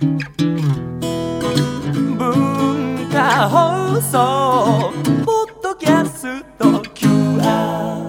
文化放送ポッドキャスト QR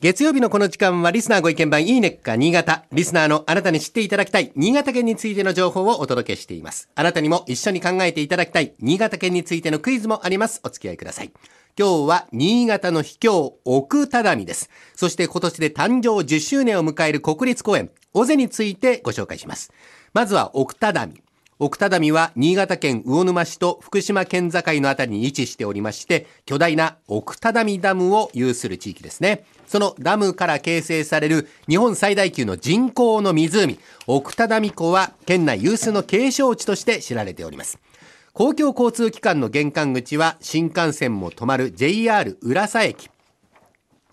月曜日のこの時間はリスナーご意見番いいねっか新潟。リスナーのあなたに知っていただきたい新潟県についての情報をお届けしています。あなたにも一緒に考えていただきたい新潟県についてのクイズもあります。お付き合いください。今日は新潟の秘境奥只見です。そして今年で誕生10周年を迎える国立公園、尾瀬についてご紹介します。まずは奥只見。奥只見は新潟県魚沼市と福島県境のあたりに位置しておりまして、巨大な奥只見ダムを有する地域ですね。そのダムから形成される日本最大級の人工の湖、奥只見湖は県内有数の景勝地として知られております。公共交通機関の玄関口は新幹線も止まる JR 浦佐駅。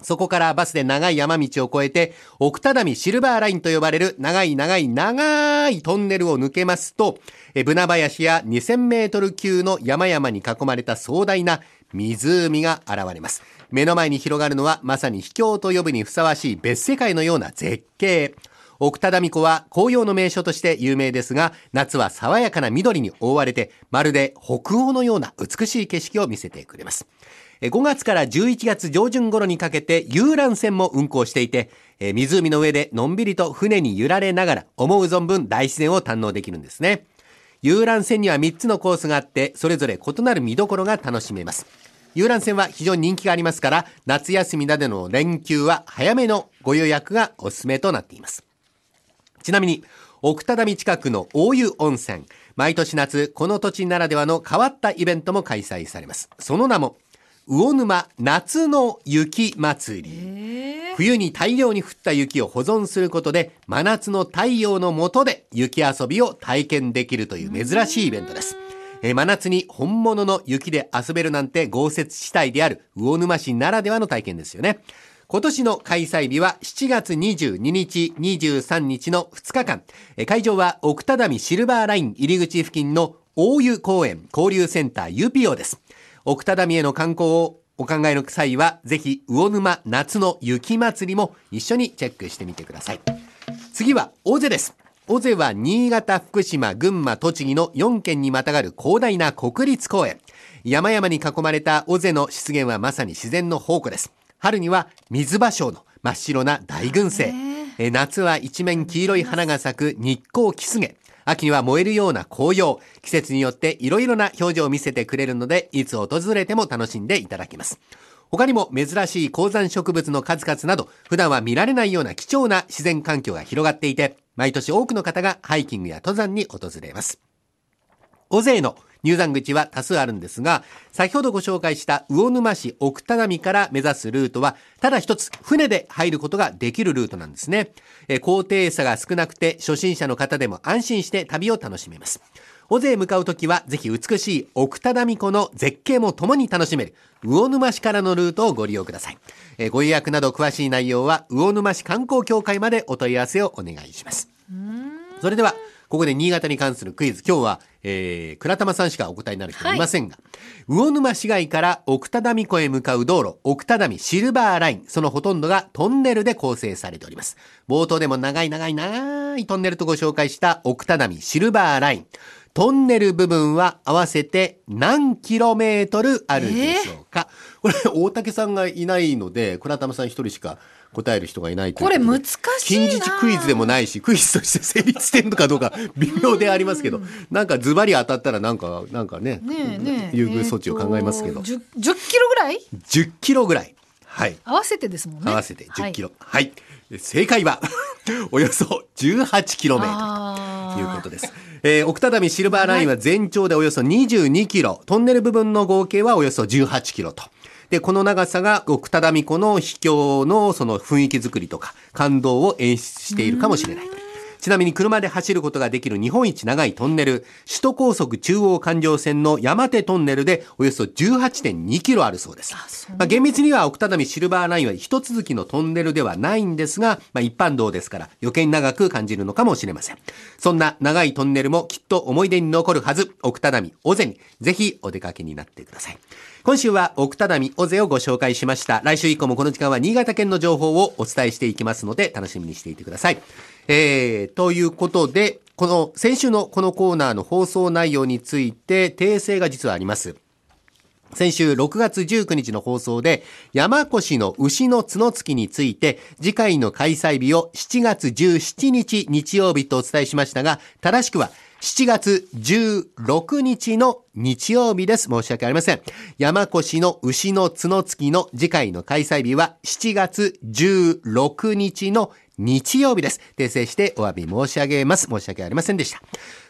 そこからバスで長い山道を越えて、奥只見シルバーラインと呼ばれる長い長い長いトンネルを抜けますと、えブナ林や2000メートル級の山々に囲まれた壮大な湖が現れます。目の前に広がるのはまさに秘境と呼ぶにふさわしい別世界のような絶景。奥只見湖は紅葉の名所として有名ですが、夏は爽やかな緑に覆われて、まるで北欧のような美しい景色を見せてくれます。5月から11月上旬頃にかけて遊覧船も運航していて、え湖の上でのんびりと船に揺られながら思う存分大自然を堪能できるんですね。遊覧船には3つのコースがあって、それぞれ異なる見どころが楽しめます。遊覧船は非常に人気がありますから、夏休みなどの連休は早めのご予約がおすすめとなっています。ちなみに、奥只見近くの大湯温泉。毎年夏、この土地ならではの変わったイベントも開催されます。その名も、魚沼夏の雪祭り。冬に大量に降った雪を保存することで、真夏の太陽の下で雪遊びを体験できるという珍しいイベントです。えー真夏に本物の雪で遊べるなんて豪雪地帯である魚沼市ならではの体験ですよね。今年の開催日は7月22日、23日の2日間。えー会場は奥只見シルバーライン入り口付近の大湯公園交流センターユピオです。奥只見への観光をお考えの際は、ぜひ魚沼夏の雪祭りも一緒にチェックしてみてください。次は尾瀬です。尾瀬は新潟、福島、群馬、栃木の4県にまたがる広大な国立公園。山々に囲まれた尾瀬の湿原はまさに自然の宝庫です。春には水芭蕉の真っ白な大群生。え夏は一面黄色い花が咲く日光キスゲ。秋には燃えるような紅葉。季節によって色々な表情を見せてくれるので、いつ訪れても楽しんでいただけます。他にも珍しい高山植物の数々など、普段は見られないような貴重な自然環境が広がっていて、毎年多くの方がハイキングや登山に訪れます。大勢の入山口は多数あるんですが、先ほどご紹介した魚沼市奥只見から目指すルートは、ただ一つ船で入ることができるルートなんですね。えー高低差が少なくて、初心者の方でも安心して旅を楽しめます。尾瀬へ向かうときは、ぜひ美しい奥只見湖の絶景も共に楽しめる、魚沼市からのルートをご利用ください。えーご予約など詳しい内容は、魚沼市観光協会までお問い合わせをお願いします。それでは、ここで新潟に関するクイズ。今日は、えー、倉玉さんしかお答えになる人いませんが、魚沼市街から奥只見湖へ向かう道路、奥只見シルバーライン、そのほとんどがトンネルで構成されております。冒頭でも長い長い長いトンネルとご紹介した奥只見シルバーライン。トンネル部分は合わせて何キロメートルあるでしょうか、これ、大竹さんがいないので、倉玉さん一人しか答える人がいないこれ難しいな近日クイズでもないし、クイズとして成立してるのかどうか微妙でありますけど、なんかズバリ当たったらなんか、なんかね、優遇措置を考えますけど、えーと 10, 10キロぐらい？10キロぐらい。はい。合わせてですもんね合わせて10キロ。はい。正解は、およそ18キロメートル。あということです。えー、奥只見シルバーラインは全長でおよそ22キロ、トンネル部分の合計はおよそ18キロと。で、この長さが奥只見湖の秘境のその雰囲気作りとか感動を演出しているかもしれない。ちなみに車で走ることができる日本一長いトンネル、首都高速中央環状線の山手トンネルでおよそ18.2キロあるそうです。まあ、厳密には奥只見シルバーラインは一続きのトンネルではないんですが、まあ、一般道ですから余計に長く感じるのかもしれません。そんな長いトンネルもきっと思い出に残るはず、奥只見、尾瀬にぜひお出かけになってください。今週は奥只見、尾瀬をご紹介しました。来週以降もこの時間は新潟県の情報をお伝えしていきますので楽しみにしていてください。えー、ということで、この先週のこのコーナーの放送内容について訂正が実はあります。先週6月19日の放送で山越の牛の角突きについて次回の開催日を7月17日日曜日とお伝えしましたが正しくは7月16日の日曜日です。申し訳ありません。山越の牛の角突きの次回の開催日は7月16日の日曜日です。訂正してお詫び申し上げます。申し訳ありませんでした。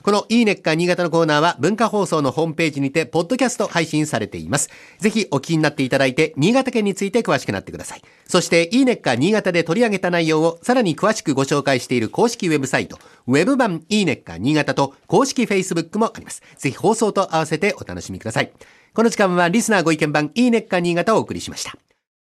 このいいねっか新潟のコーナーは文化放送のホームページにてポッドキャスト配信されています。ぜひお聞きになっていただいて新潟県について詳しくなってください。そしていいねっか新潟で取り上げた内容をさらに詳しくご紹介している公式ウェブサイト、ウェブ版いいねっか新潟と公式 Facebook もあります。ぜひ放送と合わせてお楽しみください。この時間はリスナーご意見番いいねっか新潟をお送りしました。